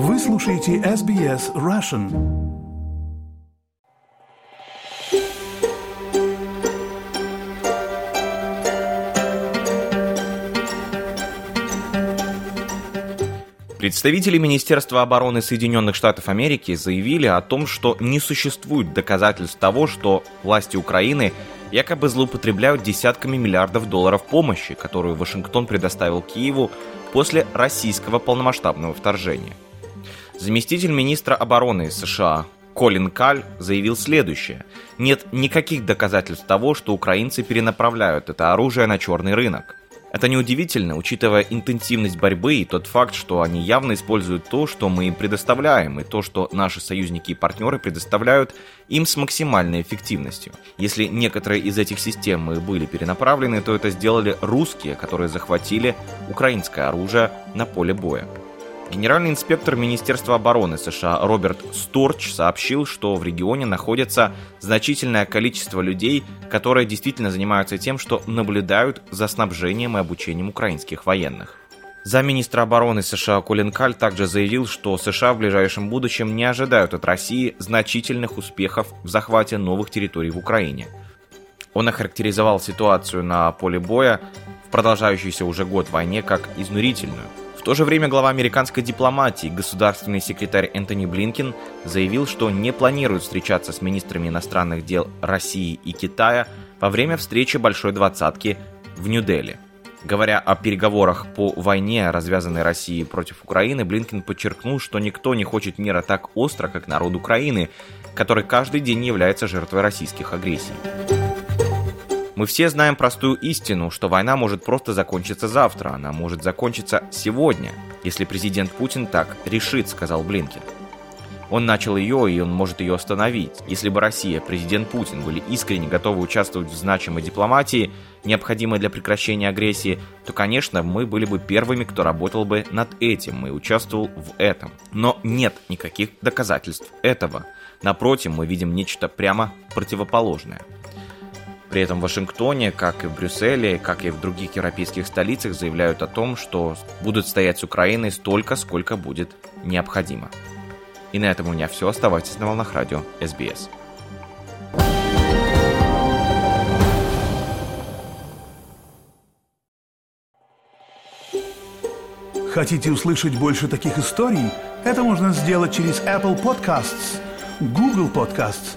Вы слушаете SBS Russian. Представители Министерства обороны Соединенных Штатов Америки заявили о том, что не существует доказательств того, что власти Украины якобы злоупотребляют десятками миллиардов долларов помощи, которую Вашингтон предоставил Киеву после российского полномасштабного вторжения. Заместитель министра обороны США Колин Каль заявил следующее. Нет никаких доказательств того, что украинцы перенаправляют это оружие на черный рынок. Это неудивительно, учитывая интенсивность борьбы и тот факт, что они явно используют то, что мы им предоставляем, и то, что наши союзники и партнеры предоставляют им с максимальной эффективностью. Если некоторые из этих систем и были перенаправлены, то это сделали русские, которые захватили украинское оружие на поле боя. Генеральный инспектор Министерства обороны США Роберт Сторч сообщил, что в регионе находится значительное количество людей, которые действительно занимаются тем, что наблюдают за снабжением и обучением украинских военных. Замминистра обороны США Колин Каль также заявил, что США в ближайшем будущем не ожидают от России значительных успехов в захвате новых территорий в Украине. Он охарактеризовал ситуацию на поле боя в продолжающейся уже год войне как изнурительную – в то же время глава американской дипломатии, государственный секретарь Энтони Блинкин, заявил, что не планирует встречаться с министрами иностранных дел России и Китая во время встречи Большой Двадцатки в Нью-Дели. Говоря о переговорах по войне, развязанной Россией против Украины, Блинкин подчеркнул, что никто не хочет мира так остро, как народ Украины, который каждый день является жертвой российских агрессий. Мы все знаем простую истину, что война может просто закончиться завтра, она может закончиться сегодня, если президент Путин так решит, сказал Блинкин. Он начал ее, и он может ее остановить. Если бы Россия, президент Путин были искренне готовы участвовать в значимой дипломатии, необходимой для прекращения агрессии, то, конечно, мы были бы первыми, кто работал бы над этим и участвовал в этом. Но нет никаких доказательств этого. Напротив, мы видим нечто прямо противоположное – при этом в Вашингтоне, как и в Брюсселе, как и в других европейских столицах заявляют о том, что будут стоять с Украиной столько, сколько будет необходимо. И на этом у меня все. Оставайтесь на волнах радио СБС. Хотите услышать больше таких историй? Это можно сделать через Apple Podcasts, Google Podcasts,